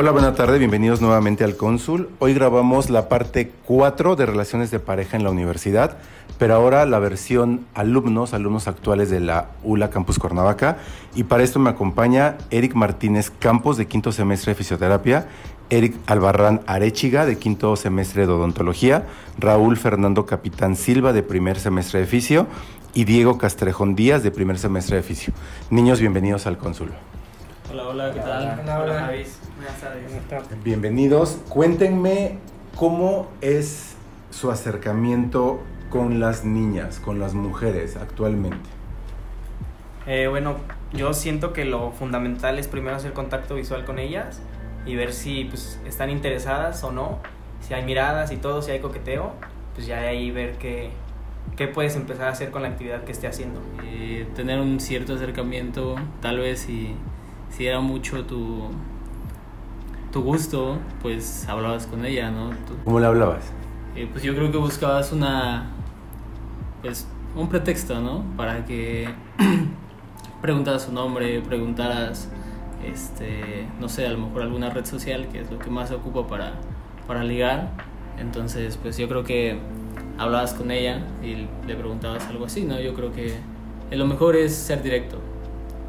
Hola, buena tarde, bienvenidos nuevamente al Cónsul. Hoy grabamos la parte 4 de relaciones de pareja en la universidad, pero ahora la versión alumnos, alumnos actuales de la ULA Campus Cuernavaca. Y para esto me acompaña Eric Martínez Campos, de quinto semestre de fisioterapia, Eric Albarrán Arechiga, de quinto semestre de odontología, Raúl Fernando Capitán Silva, de primer semestre de fisio, y Diego Castrejón Díaz, de primer semestre de fisio. Niños, bienvenidos al Cónsul. Hola, hola, ¿qué tal? Hola, hola. Buenas tardes. Bienvenidos. Cuéntenme cómo es su acercamiento con las niñas, con las mujeres actualmente. Eh, bueno, yo siento que lo fundamental es primero hacer contacto visual con ellas y ver si pues, están interesadas o no, si hay miradas y todo, si hay coqueteo, pues ya de ahí ver qué, qué puedes empezar a hacer con la actividad que esté haciendo. eh, tener un cierto acercamiento, tal vez si, si era mucho tu, tu gusto, pues hablabas con ella, ¿no? Tú- ¿Cómo le hablabas? eh, pues yo creo que buscabas una, pues un pretexto, ¿no? Para que preguntaras su nombre, preguntaras, este, no sé, a lo mejor alguna red social, que es lo que más se ocupa para, para ligar. Entonces, pues yo creo que hablabas con ella y le preguntabas algo así, ¿no? Yo creo que lo mejor es ser directo.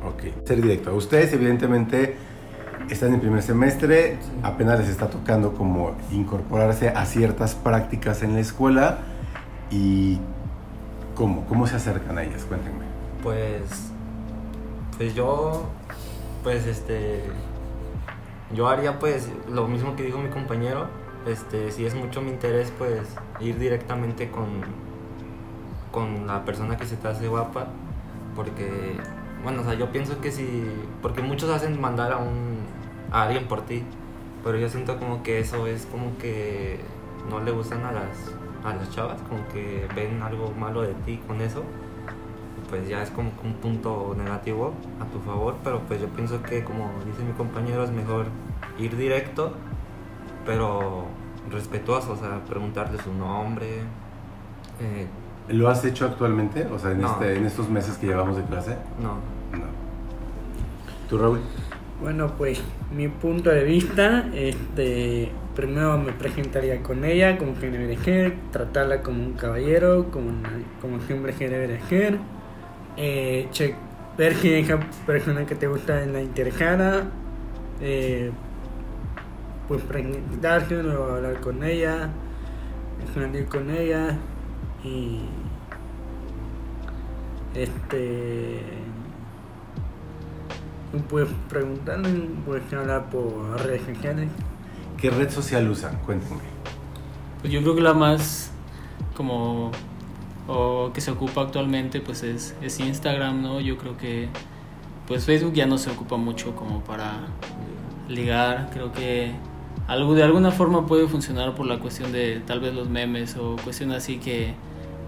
Ok. Ser directo. Ustedes evidentemente están en primer semestre, apenas les está tocando como incorporarse a ciertas prácticas en la escuela y ¿cómo? ¿Cómo se acercan a ellas? Cuéntenme. Pues, pues yo, pues este, yo haría pues lo mismo que dijo mi compañero. Este, si es mucho mi interés, pues ir directamente con, con la persona que se te hace guapa, porque, bueno, o sea, yo pienso que si, porque muchos hacen mandar a un, a alguien por ti, pero yo siento como que eso es como que no le gustan a las, a las chavas, como que ven algo malo de ti con eso pues ya es como un punto negativo a tu favor, pero pues yo pienso que como dice mi compañero es mejor ir directo, pero respetuoso, o sea, preguntarle su nombre. eh, ¿Lo has hecho actualmente? O sea, en, No. este, en estos meses que llevamos de clase. no, No. ¿Tú, Raúl? Bueno, pues mi punto de vista, este, primero me presentaría con ella como que tratarla como un caballero, como, una- siempre que debe de che- ver si esa persona que te gusta es la interesada, eh, pues presentarse, luego hablar con ella, salir con ella y este pues preguntando, pues hablar por redes sociales. ¿Qué red social usan? Cuéntenme. Pues yo creo que la más como o que se ocupa actualmente pues es, es Instagram, ¿no? Yo creo que pues Facebook ya no se ocupa mucho como para ligar, creo que algo de alguna forma puede funcionar por la cuestión de tal vez los memes o cuestiones así que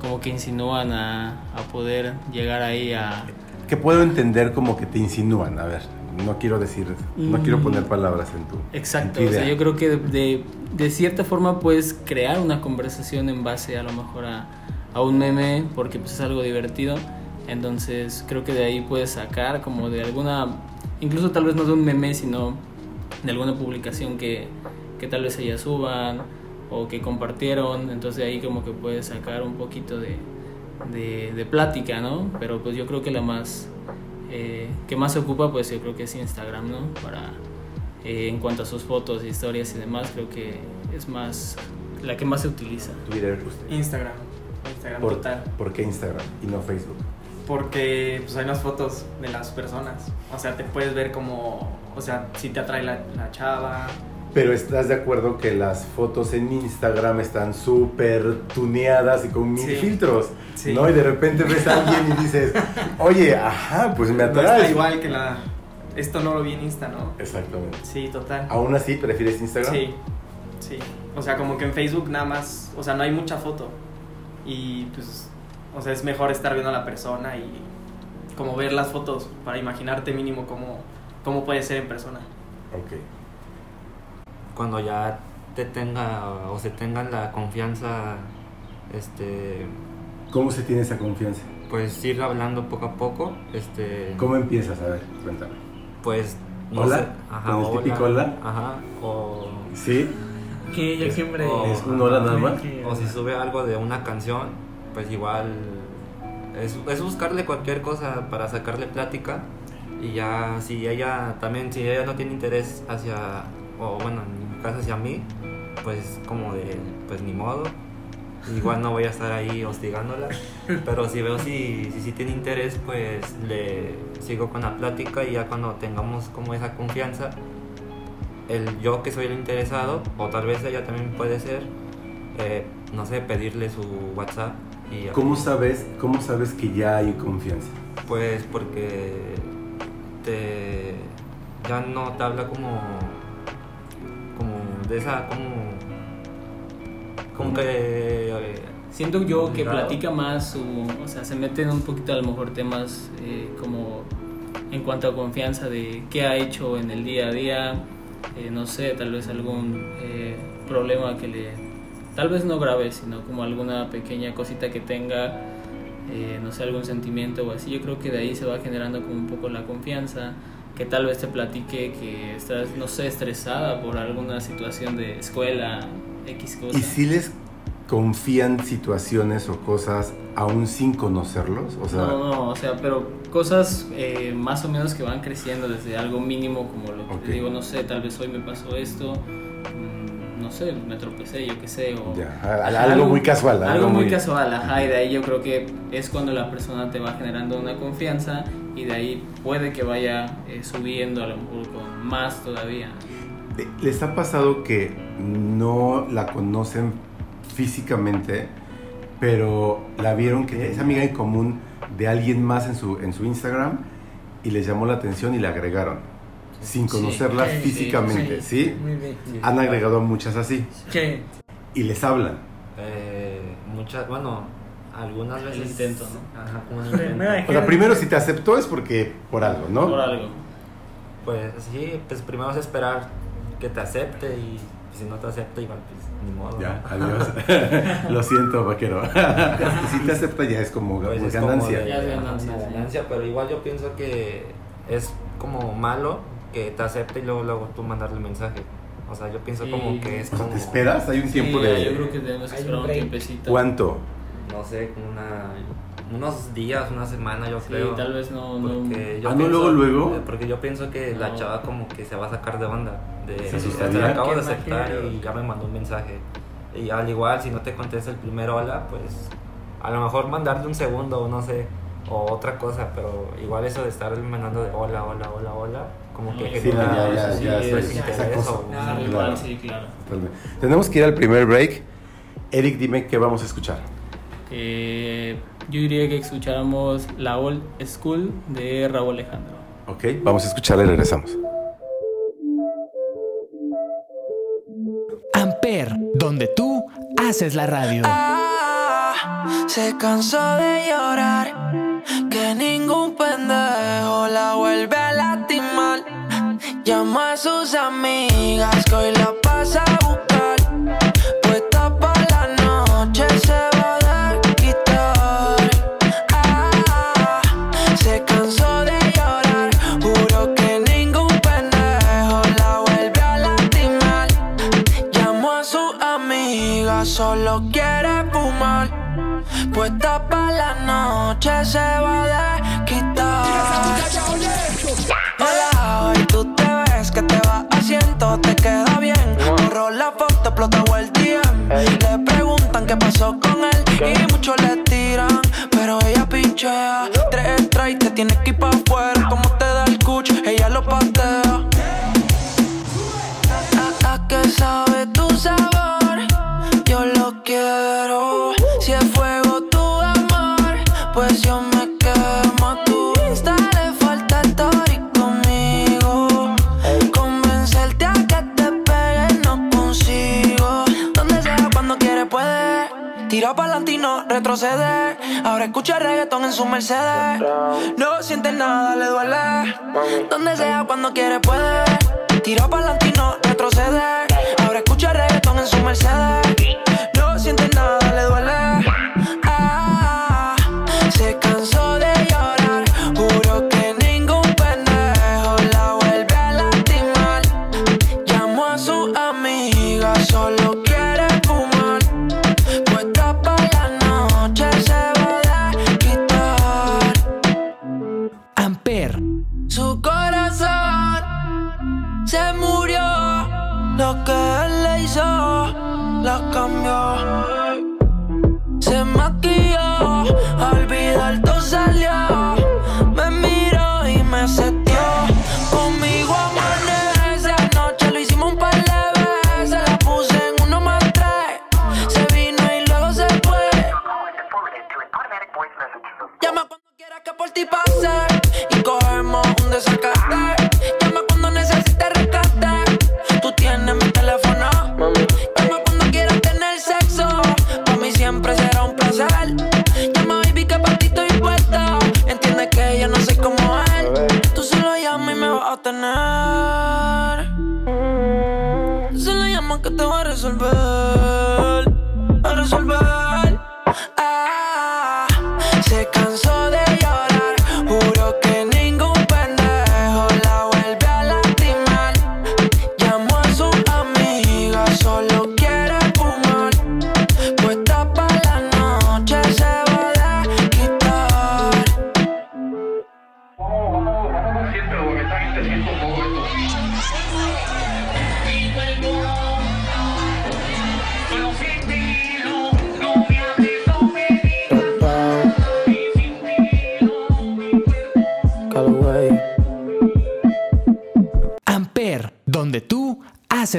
como que insinúan a, a poder llegar ahí a Que puedo entender como que te insinúan. A ver, no quiero decir, no quiero Mm. poner palabras en tu. Exacto, en o tu sea, idea. yo creo que de, de, de cierta forma puedes crear una conversación en base a lo mejor a, a un meme, porque pues es algo divertido, entonces creo que de ahí puedes sacar como de alguna, incluso tal vez no de un meme, sino de alguna publicación que, que tal vez ellas suban o que compartieron, entonces de ahí como que puedes sacar un poquito de, de, de plática, ¿no? Pero pues yo creo que la más eh, que más se ocupa, pues yo creo que es Instagram, ¿no? Para eh, en cuanto a sus fotos, historias y demás, creo que es más la que más se utiliza. Twitter, usted. Instagram, Instagram ¿Por, total. ¿Por qué Instagram y no Facebook? Porque pues hay unas fotos de las personas. O sea, te puedes ver como, o sea, si te atrae la, la chava. Pero estás de acuerdo que las fotos en Instagram están súper tuneadas y con mil Sí. filtros, Sí. ¿no? Y de repente ves a alguien y dices, oye, ajá, pues me No está atrae. igual que la, esto no lo vi en Insta, ¿no? Exactamente. Sí, total. ¿Aún así prefieres Instagram? Sí, sí. O sea, como que en Facebook nada más, o sea, no hay mucha foto. Y pues, o sea, es mejor estar viendo a la persona y como ver las fotos para imaginarte mínimo cómo, cómo puede ser en persona. Ok. Cuando ya te tenga o se tengan la confianza, este, ¿Cómo se tiene esa confianza? pues ir hablando poco a poco, este, ¿Cómo empiezas? A ver, cuéntame. pues ¿Hola? ¿Con el típico hola? Ajá, o, ¿Sí? Que yo siempre. o- ¿Es un hola nada más? o si sube algo de una canción, pues igual es, es buscarle cualquier cosa para sacarle plática y ya si ella también, si ella no tiene interés hacia, o bueno, caso hacia mí, pues como de, pues ni modo, igual no voy a estar ahí hostigándola, pero si veo si, si, sí tiene interés, pues le sigo con la plática y ya cuando tengamos como esa confianza, el yo que soy el interesado, o tal vez ella también puede ser, eh, no sé, pedirle su WhatsApp y ¿Cómo sabes, ¿Cómo sabes que ya hay confianza? pues porque te ya no te habla como de esa como como que eh, Siento yo que platica más, su, o sea, se meten un poquito a lo mejor temas eh, como en cuanto a confianza de qué ha hecho en el día a día, eh, no sé, tal vez algún eh, problema que le, tal vez no grave, sino como alguna pequeña cosita que tenga, eh, no sé, algún sentimiento o así. Yo creo que de ahí se va generando como un poco la confianza, que tal vez te platique que estás, no sé, estresada por alguna situación de escuela, X cosa. ¿Y si les confían situaciones o cosas aún sin conocerlos? O sea, No, no, o sea, pero cosas eh, más o menos que van creciendo desde algo mínimo, como lo que Ok. te digo, no sé, tal vez hoy me pasó esto, mm, sé, me tropecé, yo qué sé, o... ya, a- algo, muy casual. Algo muy casual, ajá, y de ahí yo creo que es cuando la persona te va generando una confianza y de ahí puede que vaya eh, subiendo a lo mejor con más todavía. ¿Les ha pasado que no la conocen físicamente, pero la vieron que es amiga en común de alguien más en su, en su Instagram y les llamó la atención y la agregaron? Sin Sí, conocerla sí, físicamente, ¿sí? Muy bien. Han agregado muchas así y les hablan. eh, muchas bueno algunas veces intento, ¿no? Ajá, como un intento. O sea, primero si te aceptó es porque por algo, ¿no? Por algo. pues sí pues primero es esperar que te acepte y si no te acepta igual pues ni modo Ya, ¿no? adiós. Lo siento, vaquero. si te acepta ya es como Pues como es como ganancia. de- Ya es ganancia, sí. ganancia, pero igual yo pienso que es como malo que te acepte y luego, luego tú mandarle mensaje. O sea, yo pienso Sí. como que es como... ¿Te esperas? Hay un tiempo Sí, de... Yo creo que debemos Hay esperar un tiempecito. ¿Cuánto? No sé, como una, unos días, una semana yo Sí, creo. tal vez no... no Porque yo Ah, ¿no, pienso- luego, luego? eh, Porque yo pienso que la No. chava como que se va a sacar de onda. De, ¿Se la acabo de aceptar y ya me mandó un mensaje. Y al igual, si no te contesta el primer hola, pues a lo mejor mandarle un segundo o no sé, o otra cosa, pero igual eso de estar mandando de hola, hola, hola, hola, como que Sí, genera ya, ya, sí, ya, es soy- desinterés es acoso. o- Ah, Sí, claro. sí, claro. Tenemos que ir al primer break. Eric, dime qué vamos a escuchar. Eh, yo diría que escucháramos La Old School de Raúl Alejandro. Ok, vamos a escucharla y regresamos. Amper, donde tú haces la radio. Ah, se cansó de llorar, que ningún pendejo la vuelve a lastimar. Llama a sus amigas que hoy la pasa a buscar. Noche se va a. su Mercedes. No siente nada, le duele. Donde sea, cuando quiere, puede. Tira pa'lante y no retrocede. Ahora escucha reggaetón en su Mercedes.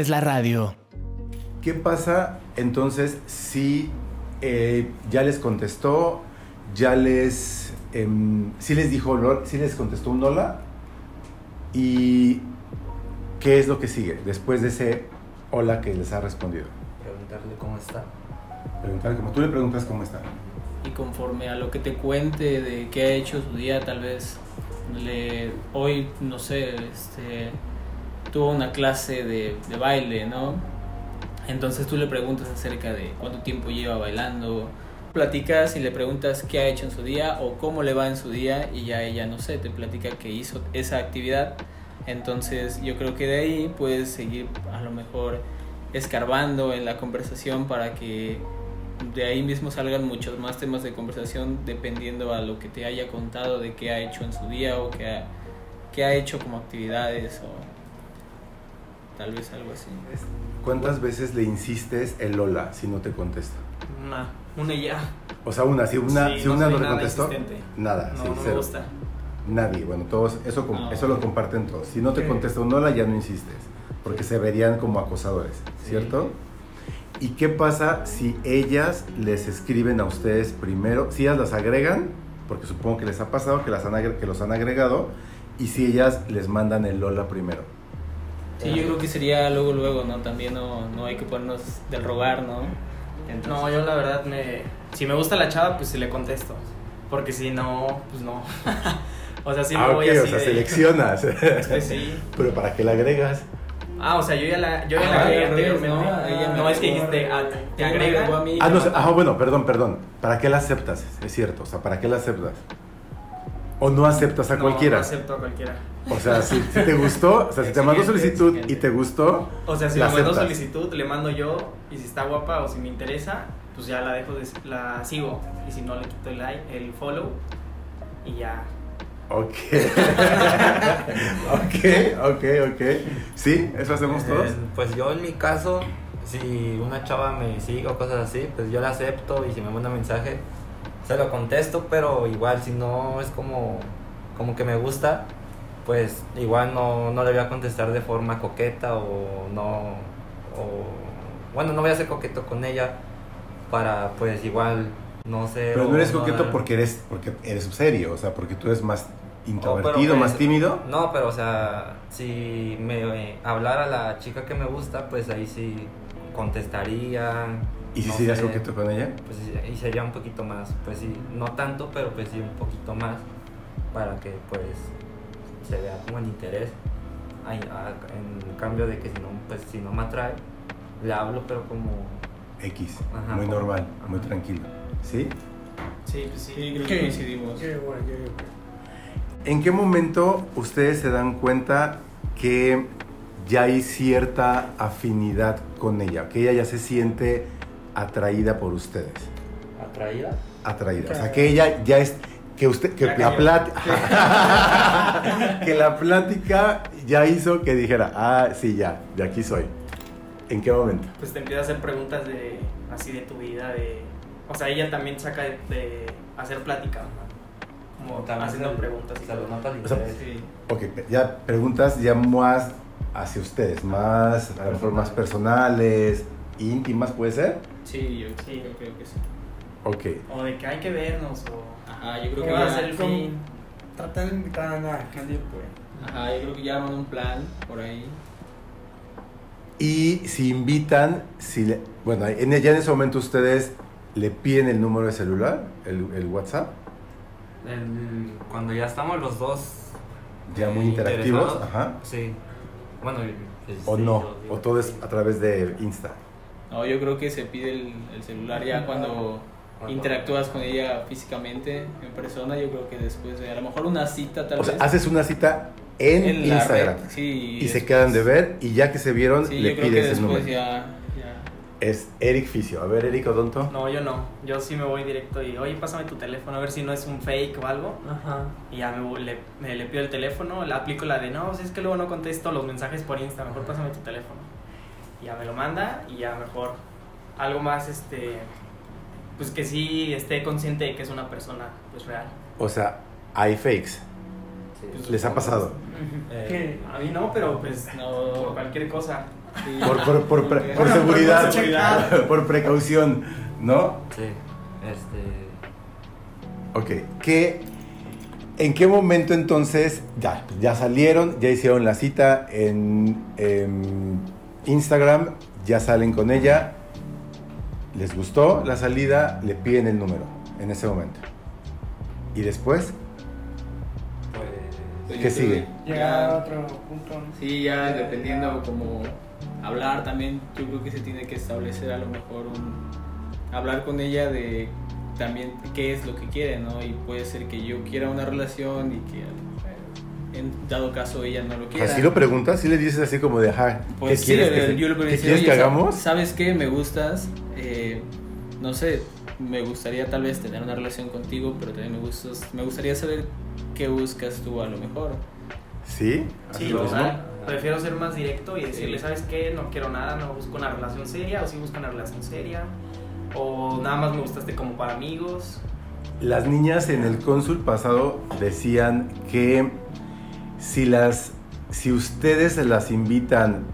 Haces la radio. ¿Qué pasa entonces si eh, ya les contestó, ya les, em, sí les dijo, lo- sí les contestó un hola? ¿Y qué es lo que sigue después de ese hola que les ha respondido? Preguntarle cómo está. Preguntar, como tú le preguntas cómo está. Y conforme a lo que te cuente de qué ha hecho su día, tal vez le, hoy, no sé, este, tuvo una clase de, de baile, ¿no? Entonces tú le preguntas acerca de cuánto tiempo lleva bailando, platicas y le preguntas qué ha hecho en su día o cómo le va en su día y ya ella, no sé, te platica que hizo esa actividad. Entonces yo creo que de ahí puedes seguir a lo mejor escarbando en la conversación para que de ahí mismo salgan muchos más temas de conversación dependiendo a lo que te haya contado de qué ha hecho en su día o qué ha, qué ha hecho como actividades o tal vez algo así. ¿Cuántas veces le insistes el hola si no te contesta? Una, una y ya. O sea, una, si una, Sí, si no una no nada contestó, insistente. nada, No, sí, no me cero. gusta. Nadie, bueno, todos, eso, com- No. eso lo comparten todos. Si no te contesta un hola, ya no insistes, porque se verían como acosadores, ¿cierto? ¿Y qué pasa si ellas les escriben a ustedes primero? Si ellas las agregan, porque supongo que les ha pasado que, las han agre- que los han agregado, y si ellas les mandan el hola primero. Sí, yo creo que sería luego, luego, ¿no? También no, no hay que ponernos del rogar, ¿no? Entonces, No, yo la verdad me... Si me gusta la chava, pues sí le contesto. Porque si no, pues no. o sea, sí me ah, voy ok, así o sea, de- seleccionas. Pues sí. Pero ¿para qué la agregas? Ah, o sea, yo ya la, yo ya Ah, la agregué anteriormente. ¿no? Me no, es que dijiste, ah, te me agregó a agrega. mí, Ah, no, ah, bueno, perdón, perdón. ¿Para qué la aceptas? Es cierto, o sea, ¿para qué la aceptas? ¿O no aceptas a No, cualquiera? No acepto a cualquiera. O sea, si, si te gustó, o sea, si te mandó Exigente, solicitud y te gustó, O sea, si la me mandó aceptas. solicitud, le mando yo. Y si está guapa o si me interesa, pues ya la dejo, de, la sigo. Y si no, le quito el like, el follow. Y ya. Ok. ok, ok, ok. ¿Sí? ¿Eso hacemos todos? Eh, pues yo en mi caso, si una chava me sigue o cosas así, pues yo la acepto y si me manda mensaje, se lo contesto, pero igual si no es como, como que me gusta, pues igual no, no le voy a contestar de forma coqueta o no, o bueno, no voy a ser coqueto con ella para pues igual no sé. Pero no eres coqueto dar- porque eres, porque eres serio, o sea, porque tú eres más Oh, introvertido, pues, más tímido. No, pero o sea, si me eh, hablara la chica que me gusta, pues ahí sí contestaría. ¿Y si no serías sé, coqueto con ella? Pues sí, y sería un poquito más, pues sí, no tanto, pero pues sí un poquito más para que pues se vea como el interés. Ay, a- en cambio de que si no, pues si no me atrae, le hablo pero como X, Ajá, muy como- normal, muy tranquilo. ¿Sí? Sí, pues sí. Coincidimos. Yo igual, yo igual. ¿En qué momento ustedes se dan cuenta que ya hay cierta afinidad con ella? Que ella ya se siente atraída por ustedes. atraída. Atraída. O sea, que ella ya es. Que usted. Que la plática. que la plática ya hizo que dijera, ah, sí, ya, de aquí soy. ¿En qué momento? Pues te empieza a hacer preguntas de así de tu vida, de... O sea, ella también saca de, de hacer plática, ¿no? Como También haciendo preguntas y el O sea. Sí. Ok, ya preguntas ya más hacia ustedes, más, a lo mejor más personales, íntimas, ¿puede ser? Sí, yo Sí. creo, creo que sí. Ok. O de que hay que vernos, o... Ajá, yo creo ¿Qué que va a ser el fin? Tratar de invitar a nadie, pues. ajá, yo creo que ya arman un plan por ahí. Y si invitan, si le- bueno, en, ya en ese momento ustedes le piden el número de celular, el, el WhatsApp, El- cuando ya estamos los dos ya muy eh, interactivos, ajá. Sí. Bueno, pues, O sí, no, o todo es a través de Insta. No, yo creo que se pide el, el celular ya cuando interactúas con ella físicamente, en persona. Yo creo que después de a lo mejor una cita tal O sea, vez. haces una cita en, la Instagram red, sí, y se después- quedan de ver y ya que se vieron Sí, le yo creo que pides el número. ya, ya. Es Eric Ficio. A ver, Eric Odonto. No, yo no. Yo sí me voy directo y, oye, pásame tu teléfono a ver si no es un fake o algo. Ajá. Y ya me, voy- le, me- le pido el teléfono, le aplico la de, no, pues es que luego no contesto los mensajes por Insta, mejor pásame tu teléfono. Y ya me lo manda y ya mejor algo más, este, pues que sí esté consciente de que es una persona, pues real. O sea, hay fakes. sí. ¿Les ha pasado? Eh, A mí no, pero pues No. por cualquier cosa. Sí. Por, por, por, pre- por seguridad, seguridad. por precaución, ¿no? sí. Este. Ok, ¿qué, ¿en qué momento entonces ya, ya salieron, ya hicieron la cita en, Instagram, ya salen con ella, les gustó la salida, le piden el número en ese momento? ¿Y después? Pues. ¿Qué sigue? Llegar a otro punto. ¿no? Sí, ya dependiendo como hablar también, yo creo que se tiene que establecer a lo mejor un hablar con ella de también qué es lo que quiere, ¿no? Y puede ser que yo quiera una relación y que en dado caso ella no lo quiera. si lo preguntas, si le dices así como de, ajá, Pues ¿qué sí, quieres, le- que, yo le ¿qué quieres que "Oye, sa- hagamos? ¿Sabes qué? Me gustas. eh, no sé, me gustaría tal vez tener una relación contigo, pero también me, gustas, me gustaría saber qué buscas tú a lo mejor. ¿Sí? ¿Así Sí, lo o mismo? sea, prefiero ser más directo y decirle, Sí. ¿sabes qué? No quiero nada, no busco una relación seria, o sí busco una relación seria, o nada más me gustaste como para amigos. Las niñas en el cónsul pasado decían que si las si ustedes las invitan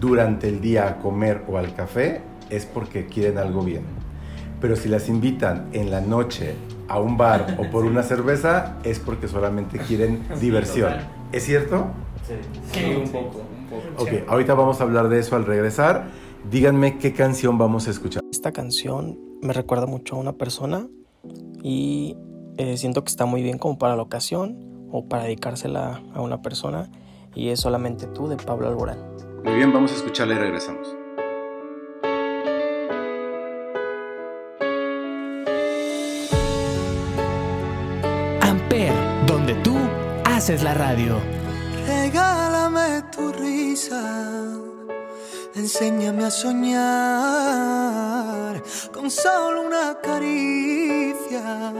durante el día a comer o al café es porque quieren algo bien. Pero si las invitan en la noche a un bar o por una cerveza es porque solamente quieren Sí, diversión. total. ¿Es cierto? Sí. Sí, Sí, un sí. poco, un poco. Ok, ahorita vamos a hablar de eso al regresar. Díganme qué canción vamos a escuchar. Esta canción me recuerda mucho a una persona y eh, siento que está muy bien como para la ocasión o para dedicársela a una persona y es solamente tú de Pablo Alborán. Muy bien, vamos a escucharla y regresamos. Amper, donde tú haces la radio. Regálame tu risa, enséñame a soñar con solo una caricia.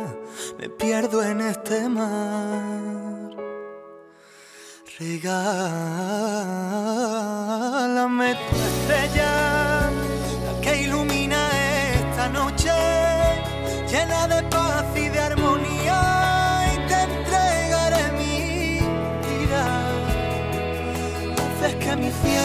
Me pierdo en este mar. Regálame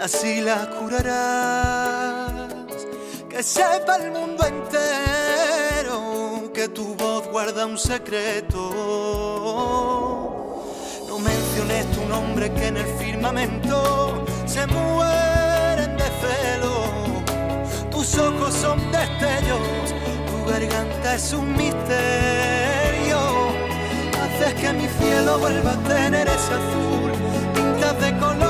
así las curarás. Que sepa el mundo entero que tu voz guarda un secreto. No menciones tu nombre que en el firmamento se mueren de celo. Tus ojos son destellos, tu garganta es un misterio. Haces que mi cielo vuelva a tener ese azul. Pintas de colores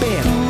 Amper,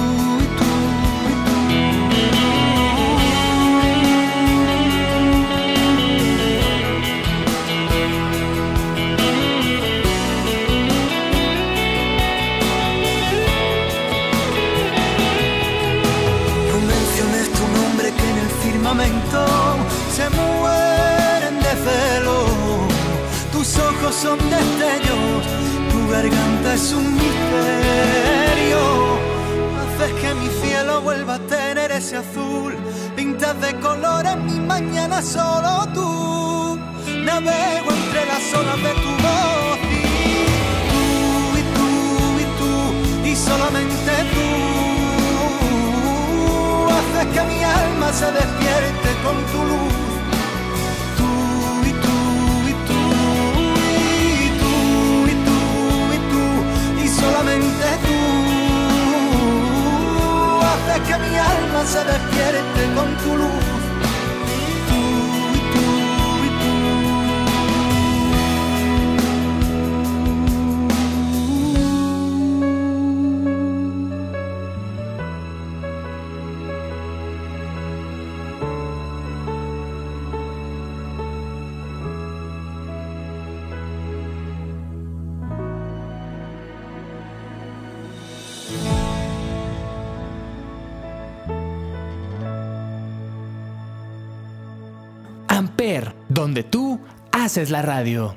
Amper, donde tú haces la radio.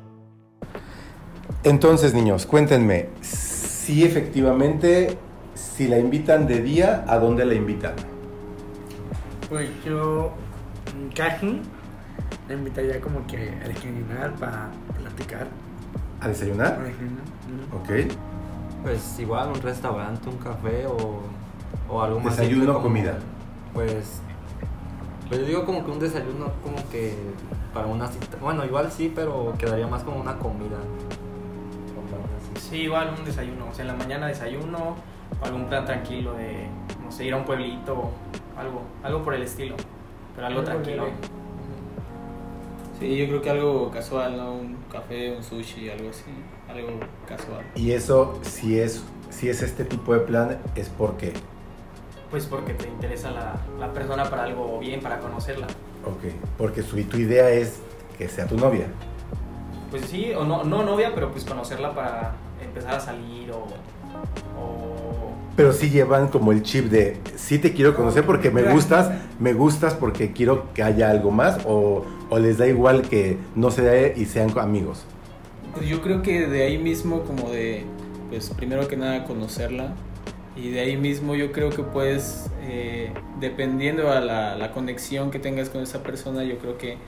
Entonces, niños, cuéntenme, si efectivamente, si la invitan de día, ¿a dónde la invitan? Pues yo casi la invitaría como que a desayunar para platicar. ¿A desayunar? Ejemplo. Mm. Ok. Pues igual un restaurante, un café o, o algo más. Desayuno, como- comida. Pues, pues yo digo como que un desayuno como que para una cita. Bueno, igual sí, pero quedaría más como una comida. O. Sí, igual un desayuno. O sea, en la mañana desayuno, o algún plan tranquilo de, no sé, ir a un pueblito, algo, algo por el estilo. Pero algo tranquilo. Sí, yo creo que algo casual, ¿no? Un café, un sushi, algo así. Algo casual. Y eso, si es, si es este tipo de plan, es porque, Pues porque te interesa la, la persona para algo bien, para conocerla. ok, porque su, tu idea es que sea tu novia. Pues sí, o no, no novia, pero pues conocerla para empezar a salir o... o Pero sí llevan como el chip de, sí te quiero conocer porque me gustas, me gustas porque quiero que haya algo más, o, o les da igual que no se dé y sean amigos. Pues yo creo que de ahí mismo como de, pues primero que nada conocerla y de ahí mismo yo creo que puedes, eh, dependiendo a la, la conexión que tengas con esa persona, yo creo que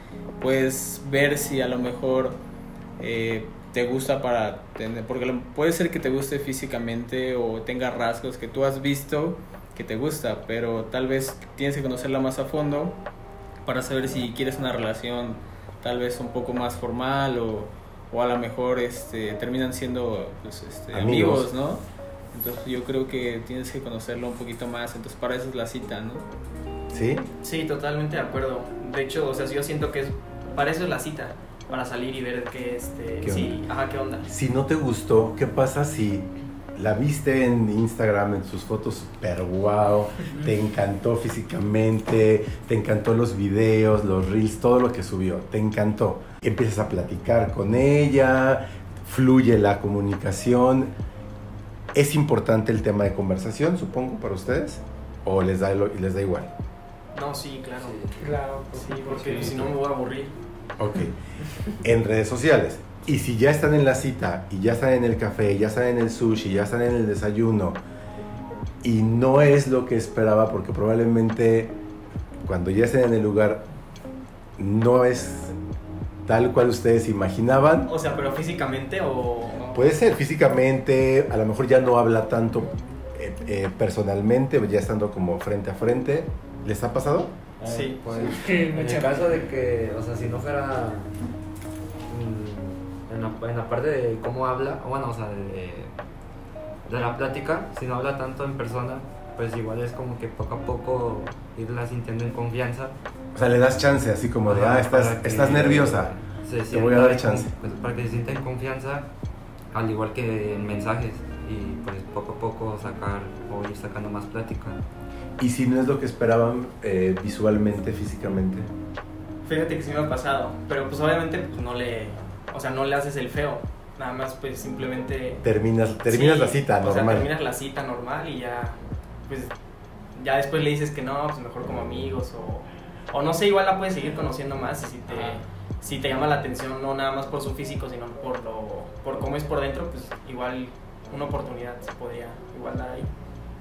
puedes ver si a lo mejor eh, te gusta para tener, porque puede ser que te guste físicamente o tenga rasgos que tú has visto que te gusta, pero tal vez tienes que conocerla más a fondo para saber si quieres una relación tal vez un poco más formal o, o a lo mejor este, terminan siendo pues, este, Amigos. amigos, ¿no? Entonces yo creo que tienes que conocerlo un poquito más, entonces para eso es la cita, ¿no? ¿Sí? Sí, totalmente de acuerdo. De hecho, o sea, yo siento que es, para eso es la cita, para salir y ver qué, este, ¿Qué sí, ajá, qué onda. Si no te gustó, ¿qué pasa si la viste en Instagram, en sus fotos super wow, te encantó físicamente, te encantó los videos, los reels, todo lo que subió, te encantó. Empiezas a platicar con ella, fluye la comunicación. ¿Es importante el tema de conversación, supongo, para ustedes? ¿O les da, lo- les da igual? No, sí, claro. Claro, Sí, porque si no me voy a aburrir. Ok. En redes sociales. Y si ya están en la cita, y ya están en el café, ya están en el sushi, ya están en el desayuno, y no es lo que esperaba, porque probablemente cuando ya estén en el lugar, no es tal cual ustedes imaginaban. O sea, pero físicamente o... Puede ser físicamente, a lo mejor ya no habla tanto eh, eh, personalmente, ya estando como frente a frente. ¿Les ha pasado? Sí. Pues, Sí, en el caso de que, o sea, si no fuera mm, en la, en la parte de cómo habla, o bueno, o sea, de, de la plática, si no habla tanto en persona, pues igual es como que poco a poco irla sintiendo en confianza. O sea, le das chance, así como de, ah, estás, estás nerviosa. se Te voy a dar chance. con- pues, para que se sienta en confianza, al igual que en mensajes, y pues poco a poco sacar o ir sacando más plática. Y si no es lo que esperaban eh, visualmente, físicamente. Fíjate que sí me ha pasado, pero pues obviamente pues no le, o sea, no le haces el feo, nada más pues simplemente... Terminas, terminas Sí, la cita O sea, normal. terminas la cita normal y ya, pues, ya después le dices que no, pues mejor como amigos o, o no sé, igual la puedes seguir conociendo más y si te, si te llama la atención, no nada más por su físico, sino por, lo, por cómo es por dentro, pues igual una oportunidad se podría igual dar ahí.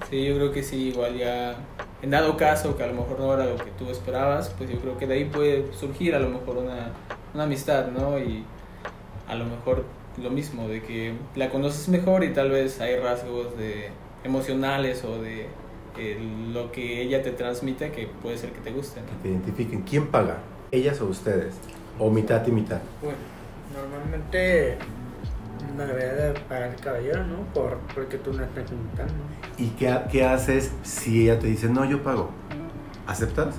Sí, yo creo que sí, igual ya en dado caso que a lo mejor no era lo que tú esperabas, pues yo creo que de ahí puede surgir a lo mejor una, una amistad, ¿no? Y a lo mejor lo mismo, de que la conoces mejor y tal vez hay rasgos de emocionales o de eh, lo que ella te transmite que puede ser que te gusten. Que te identifiquen. ¿Quién paga? ¿Ellas o ustedes? ¿O mitad y mitad? Bueno, normalmente no debería de pagar el caballero, ¿no? Por, porque tú no estás juntando. ¿Y qué, qué haces si ella te dice, no, yo pago? ¿Aceptas?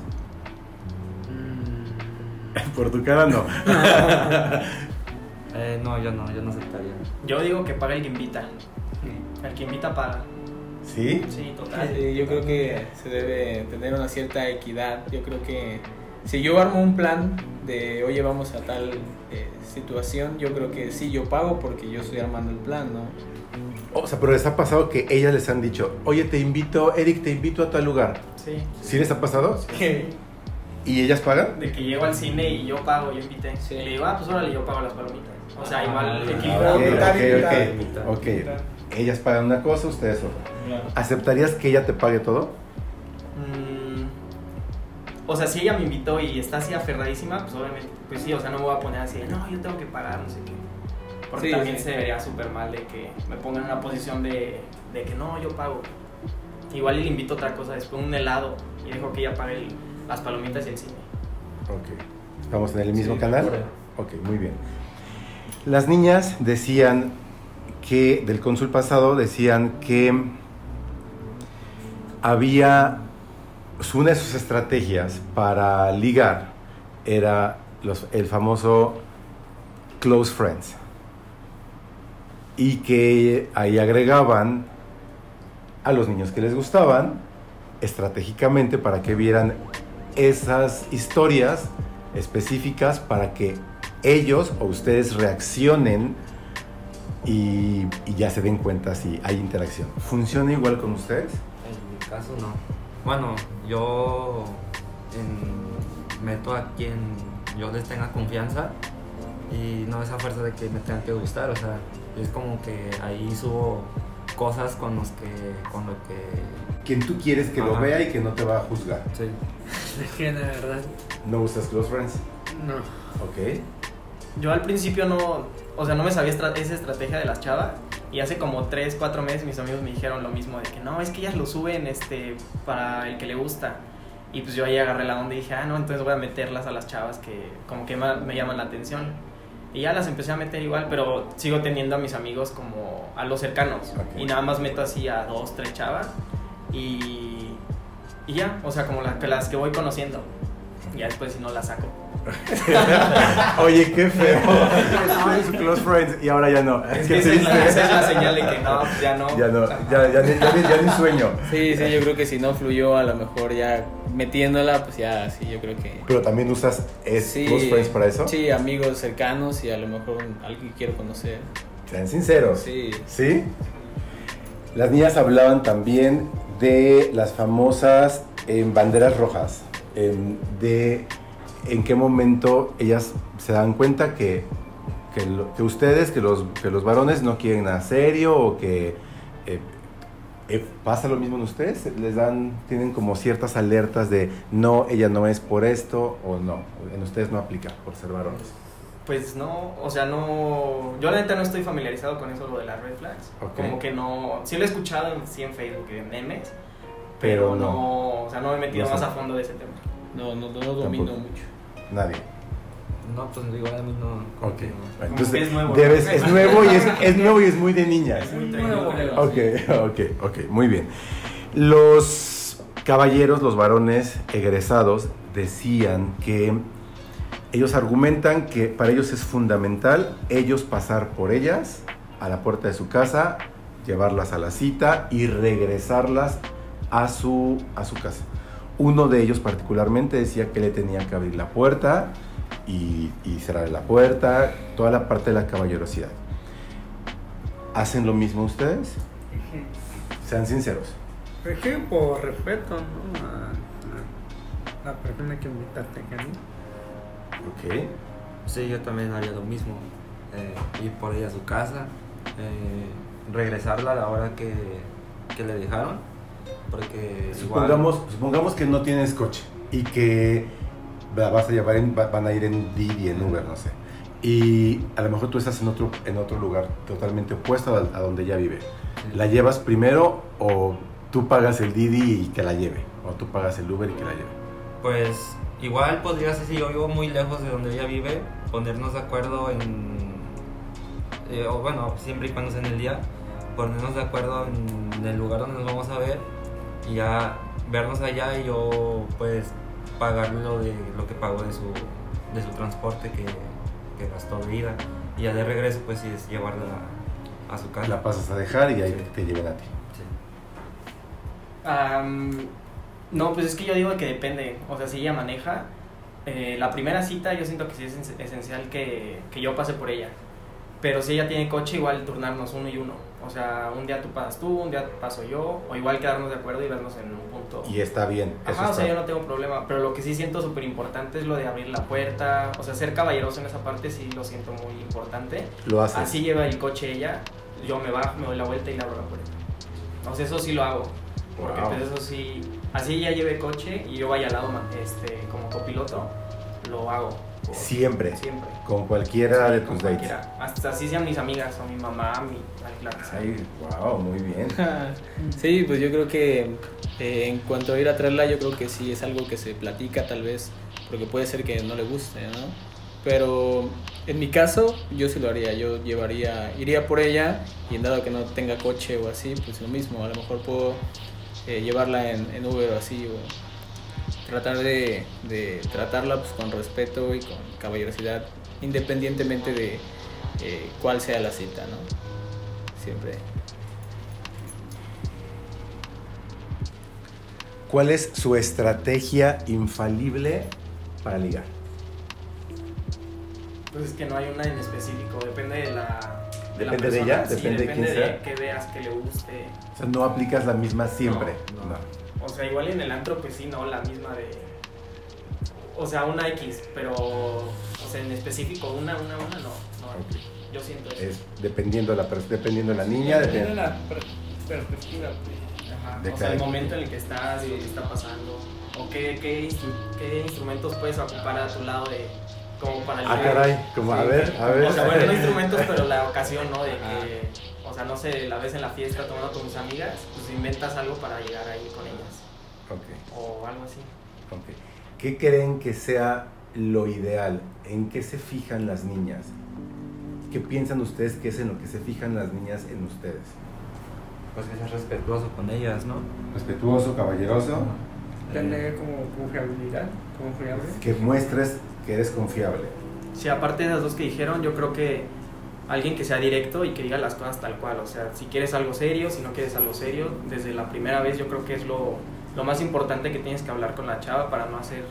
Mm, Por tu cara no. Eh, no, yo no, yo no aceptaría. Yo digo que paga el que invita, el que invita paga, ¿Sí? sí, total. Sí, yo creo que se debe tener una cierta equidad. Yo creo que si yo armo un plan de, oye, vamos a tal eh, situación, yo creo que sí, yo pago porque yo estoy armando el plan, ¿no? O sea, pero les ha pasado que ellas les han dicho, oye, te invito, Eric, te invito a tal lugar. Sí. ¿Sí les ha pasado? ¿Y ellas pagan? De que llego al cine y yo pago, yo invité. Sí. Y le digo, ah, pues órale, yo pago las palomitas. O sea, igual Ah, equilibrado. ok, ok. Ok. Ellas pagan una cosa, ustedes otra. ¿Aceptarías que ella te pague todo? Mm, o sea, si ella me invitó y está así aferradísima, pues obviamente, pues sí, o sea, no me voy a poner así de, no, yo tengo que pagar, no sé qué. Porque Sí, también sí. se vería súper mal de que me pongan en una posición de, de que no, yo pago. Igual le invito a otra cosa, después un helado y dejo que ella pague el- las palomitas y el cine. Ok. ¿Estamos en el mismo Sí, canal? Ok, muy bien. Las niñas decían que, del cónsul pasado, decían que había una de sus estrategias para ligar era los- el famoso close friends. Y que ahí agregaban a los niños que les gustaban estratégicamente para que vieran esas historias específicas para que ellos o ustedes reaccionen y, y ya se den cuenta si hay interacción. ¿Funciona igual con ustedes? En mi caso no. Bueno, yo en- meto a quien yo les tenga confianza y no esa fuerza de que me tengan que gustar, o sea, es como que ahí subo cosas con los que, con lo que, Quien tú quieres que lo vea y que no te va a juzgar. sí. es que de verdad, ¿No usas close friends? no. Ok. Yo al principio no, o sea, no me sabía estra- esa estrategia de las chavas. Y hace como 3, 4 meses mis amigos me dijeron lo mismo, de que no, es que ellas lo suben este, para el que le gusta. Y pues yo ahí agarré la onda y dije, ah, no, entonces voy a meterlas a las chavas que como que me llaman la atención. Y ya las empecé a meter igual, pero sigo teniendo a mis amigos como a los cercanos. Ok. Y nada más meto así a dos, tres chavas. Y, y ya, o sea, como la- que las que voy conociendo. Y ya después si no las saco. Oye, qué feo. Close friends y ahora ya no. Es que esa es, la, esa es la señal de que no, ya no. Ya no, ya, ya, ni- ya, ni- ya ni sueño. Sí, sí, yo creo que si no fluyó, a lo mejor ya metiéndola, pues ya, sí, yo creo que... Pero también usas es Sí, close friends para eso. Sí, amigos cercanos y a lo mejor alguien que quiero conocer. Sean sinceros. Sí. ¿Sí? Las niñas hablaban también de las famosas banderas rojas. de en qué momento ellas se dan cuenta que, que, lo- que ustedes, que los, que los varones no quieren nada serio o que eh, eh, pasa lo mismo en ustedes. Les dan, tienen como ciertas alertas de no, ella no es por esto o no. En ustedes no aplica por ser varones. Pues no, o sea, no. Yo la neta no estoy familiarizado con eso, lo de las red flags. Como que no. Sí lo he escuchado en, sí en Facebook y en memes, Pero pero, no. no. O sea, no me he metido No más sé. a fondo de ese tema. No, no, no domino Tampoco. mucho. Nadie. No, pues igual a mí no. Ok. Entonces, es nuevo. debes- es nuevo y es, es nuevo y es muy de niñas. Es muy Nuevo. Ok, ok, ok, muy bien. Los caballeros, los varones egresados, decían que ellos argumentan que para ellos es fundamental ellos pasar por ellas a la puerta de su casa, llevarlas a la cita y regresarlas a su, a su casa. Uno de ellos particularmente decía que le tenía que abrir la puerta y, y cerrar la puerta, toda la parte de la caballerosidad. ¿Hacen lo mismo ustedes? Sean sinceros. Es que por respeto, ¿no? A, a la persona que invitaste a mí. Ok. Sí, yo también haría lo mismo. eh, ir por ella a su casa, eh, regresarla a la hora que, que le dejaron. Porque igual. Supongamos, supongamos que no tienes coche y que la vas a llevar en, va- van a ir en Didi, en Uber, no sé. Y a lo mejor tú estás en otro, en otro lugar totalmente opuesto a, a donde ella vive. Sí. ¿La llevas primero o tú pagas el Didi y que la lleve? O tú pagas el Uber y que la lleve. Pues igual podría ser si yo vivo muy lejos de donde ella vive, ponernos de acuerdo en. eh, o bueno, siempre y cuando sea en el día, ponernos de acuerdo en el lugar donde nos vamos a ver y ya vernos allá y yo pues pagarle lo, de, lo que pagó de su, de su transporte que, que gastó de ida. Y ya de regreso pues sí es llevarla a su casa. La pasas a dejar y ahí Sí. te lleven a ti. Sí. Am, no, pues es que yo digo que depende. O sea, si ella maneja, eh, la primera cita yo siento que sí es esen- esencial que, que yo pase por ella. Pero si ella tiene coche, igual turnarnos uno y uno. O sea, un día tú pasas tú, un día paso yo, o igual quedarnos de acuerdo y vernos en un punto. Y está bien. Eso Ajá, o sea, yo no tengo problema, pero lo que sí siento súper importante es lo de abrir la puerta, o sea, ser caballeroso en esa parte sí lo siento muy importante. Lo haces. Así lleva el coche ella, yo me bajo, me doy la vuelta y le abro la puerta. O sea, eso sí lo hago, porque Wow. pues eso sí, así ella lleve coche y yo vaya al lado este, como copiloto, lo hago. por- Siempre. Siempre. Con cualquiera de Con tus dates. cualquiera. Hasta así sean mis amigas o mi mamá, mi... Ay, claro sí. Ay, wow, muy bien. Sí, pues yo creo que eh, en cuanto a ir a traerla, yo creo que sí es algo que se platica tal vez, porque puede ser que no le guste, ¿no? Pero en mi caso, yo sí lo haría, yo llevaría, iría por ella y en dado que no tenga coche o así, pues lo mismo, a lo mejor puedo eh, llevarla en, en Uber o así, o tratar de, de tratarla pues, con respeto y con caballerosidad, independientemente de eh, cuál sea la cita, ¿no? Siempre. ¿Cuál es su estrategia infalible para ligar? Pues es que no hay una en específico, depende de la... De la ¿Depende de ella? sí, ¿Depende de quién depende de sea? que veas que le guste. O sea, no aplicas la misma siempre. No, No. O sea, igual en el antro, pues sí, no, la misma de. O sea, una X, pero. O sea, en específico, una, una, una, no. no. Yo siento eso. Es dependiendo de la, dependiendo de la niña. Depende de dependiendo- la per- perspectiva, pues. Ajá. de O sea, el momento en el que estás y lo que está pasando. O qué, qué, instru- qué instrumentos puedes ocupar a tu lado de. Como para Ah, ligar. caray, como a ver, a ver. O sea, bueno, no instrumentos, pero la ocasión, ¿no? De que. O sea, no sé, la ves en la fiesta tomando con tus amigas, pues inventas algo para llegar ahí con ellas. Ok, O algo así. ok. ¿Qué creen que sea lo ideal? ¿En qué se fijan las niñas? ¿Qué piensan ustedes que es en lo que se fijan las niñas en ustedes? Pues que seas respetuoso con ellas, ¿no? Respetuoso, caballeroso. Tener como confiabilidad, confiable. Que muestres que eres confiable. Sí, aparte de las dos que dijeron, yo creo que alguien que sea directo y que diga las cosas tal cual. O sea, si quieres algo serio, si no quieres algo serio, desde la primera vez yo creo que es lo, lo más importante que tienes que hablar con la chava para no hacer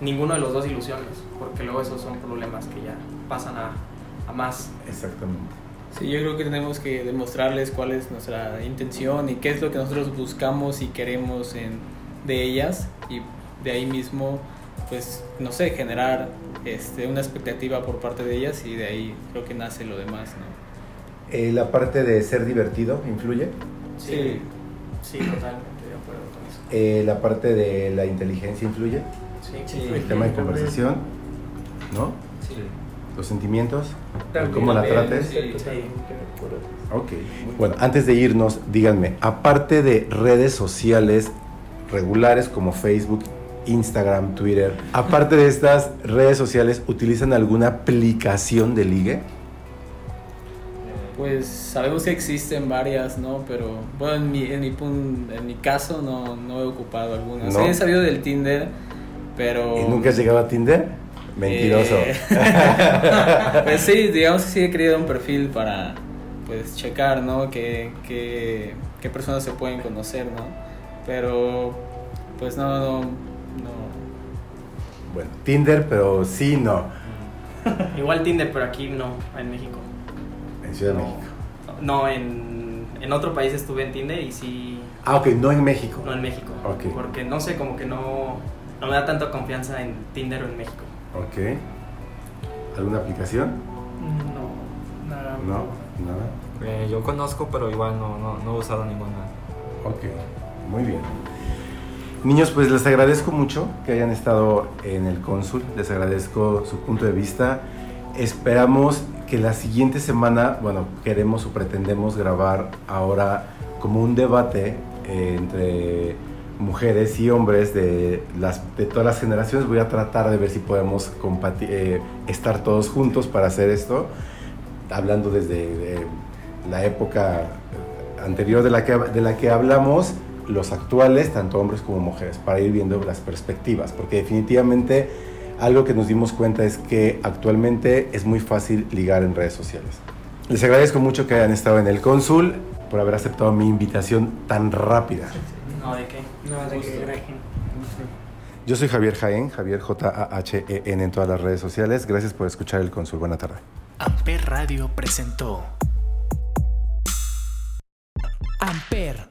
ninguno de los dos ilusiones, porque luego esos son problemas que ya pasan a, a más. Exactamente. Sí, yo creo que tenemos que demostrarles cuál es nuestra intención y qué es lo que nosotros buscamos y queremos en, de ellas y de ahí mismo, pues, no sé, generar este, una expectativa por parte de ellas y de ahí creo que nace lo demás, ¿no? Eh, la parte de ser divertido influye. Sí, sí, totalmente de acuerdo con eso. Eh, la parte de la inteligencia influye. Sí, Sí. El tema de conversación, ¿no? Sí. Los sentimientos, También. cómo la trates. sí. Acuerdo. Ok. Bueno, antes de irnos, díganme, aparte de redes sociales regulares como Facebook, Instagram, Twitter, aparte de estas redes sociales, ¿utilizan alguna aplicación de ligue? Pues sabemos que existen varias, ¿no? Pero bueno, en mi, en mi, en mi caso no, no he ocupado alguna. ¿No? Sí he sabido del Tinder, pero... ¿Y nunca has llegado a Tinder? Mentiroso. Eh, pues sí, digamos que sí he creado un perfil para pues checar, ¿no? Qué, qué, qué personas se pueden conocer, ¿no? Pero pues no. Bueno, Tinder, pero sí, no. Igual Tinder, pero aquí no, en México. En Ciudad de. México. No, en, en otro país estuve en Tinder y sí, Ah, ok, no en México. no en México. Ok. Porque no sé, como que no, no me da tanta confianza en Tinder o en México. Ok. ¿Alguna aplicación? No, nada. No, nada. Eh, yo conozco, pero igual no, no, no he usado ninguna. Ok, muy bien. Niños, pues les agradezco mucho que hayan estado en el cónsul, les agradezco su punto de vista. Esperamos que la siguiente semana, bueno, queremos o pretendemos grabar ahora como un debate eh, entre mujeres y hombres de, las, de todas las generaciones. Voy a tratar de ver si podemos eh, estar todos juntos para hacer esto, hablando desde eh, la época anterior de la, que, de la que hablamos, los actuales, tanto hombres como mujeres, para ir viendo las perspectivas, porque definitivamente algo que nos dimos cuenta es que actualmente es muy fácil ligar en redes sociales. Les agradezco mucho que hayan estado en el cónsul, por haber aceptado mi invitación tan rápida. No, ¿de qué? No, de grajen. Yo soy Javier Jaén, Javier J-A-H-E-N en todas las redes sociales. Gracias por escuchar el cónsul. Buena tarde. Amper Radio presentó Amper,